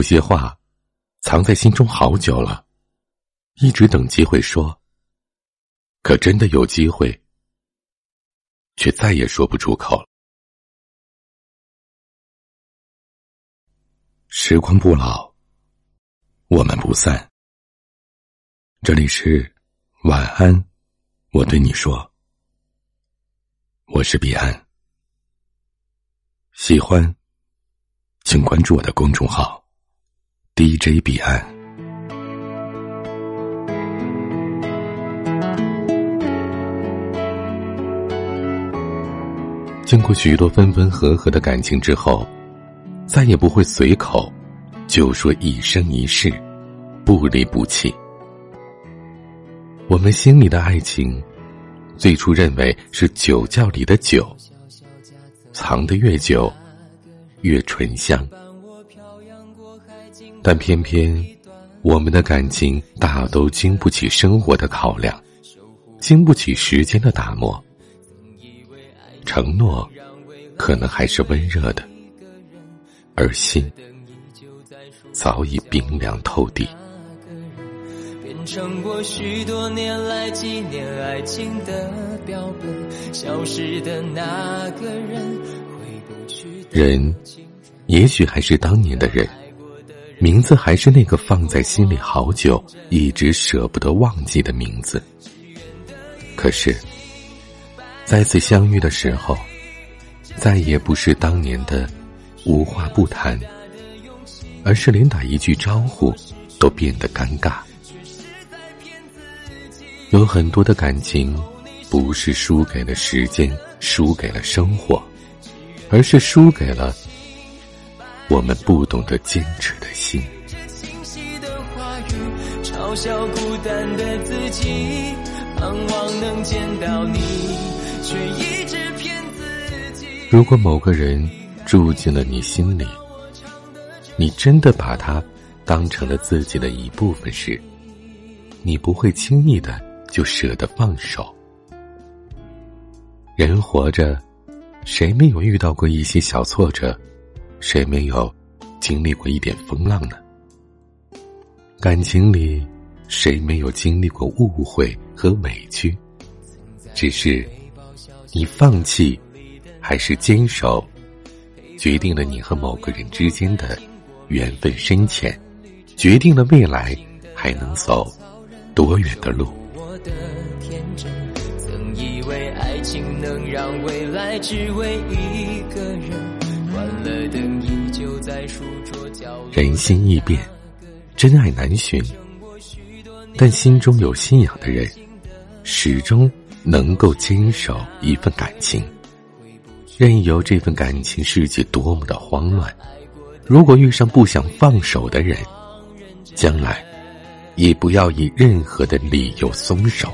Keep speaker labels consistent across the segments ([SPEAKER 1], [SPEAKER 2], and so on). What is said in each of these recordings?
[SPEAKER 1] 有些话藏在心中好久了，一直等机会说。可真的有机会，却再也说不出口。时光不老，我们不散。这里是晚安，我对你说，我是彼岸。喜欢，请关注我的公众号 DJ 彼岸。经过许多分分合合的感情之后，再也不会随口就说一生一世不离不弃。我们心里的爱情，最初认为是酒窖里的酒，藏得越久越醇香。但偏偏我们的感情大都经不起生活的考量，经不起时间的打磨。承诺，可能还是温热的，而心早已冰凉透底。变成我许多年来纪念爱情的标本，消失的那个人，回不去。人，也许还是当年的人，名字还是那个放在心里好久，一直舍不得忘记的名字。可是。再次相遇的时候，再也不是当年的无话不谈，而是连打一句招呼都变得尴尬。有很多的感情，不是输给了时间，输给了生活，而是输给了我们不懂得坚持的心。嘲笑孤单的自己，盼望能见到你。却一直骗自己。如果某个人住进了你心里，你真的把他当成了自己的一部分时，你不会轻易的就舍得放手。人活着，谁没有遇到过一些小挫折？谁没有经历过一点风浪呢？感情里，谁没有经历过误会和委屈？只是。你放弃还是坚守，决定了你和某个人之间的缘分深浅，决定了未来还能走多远的路。曾以为爱情能让未来只为一个人，关了灯依旧在书桌角落。人心易变，真爱难寻，但心中有信仰的人，始终。能够坚守一份感情，任由这份感情世界多么的慌乱，如果遇上不想放手的人，将来也不要以任何的理由松手。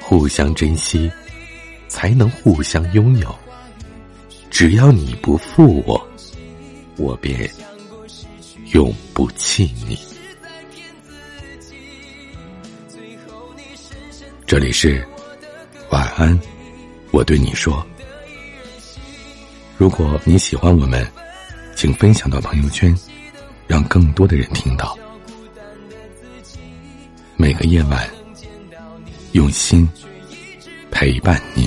[SPEAKER 1] 互相珍惜，才能互相拥有。只要你不负我，我便永不弃你。这里是晚安，我对你说。如果你喜欢我们，请分享到朋友圈，让更多的人听到。每个夜晚，用心陪伴你。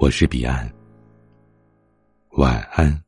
[SPEAKER 1] 我是彼岸，晚安。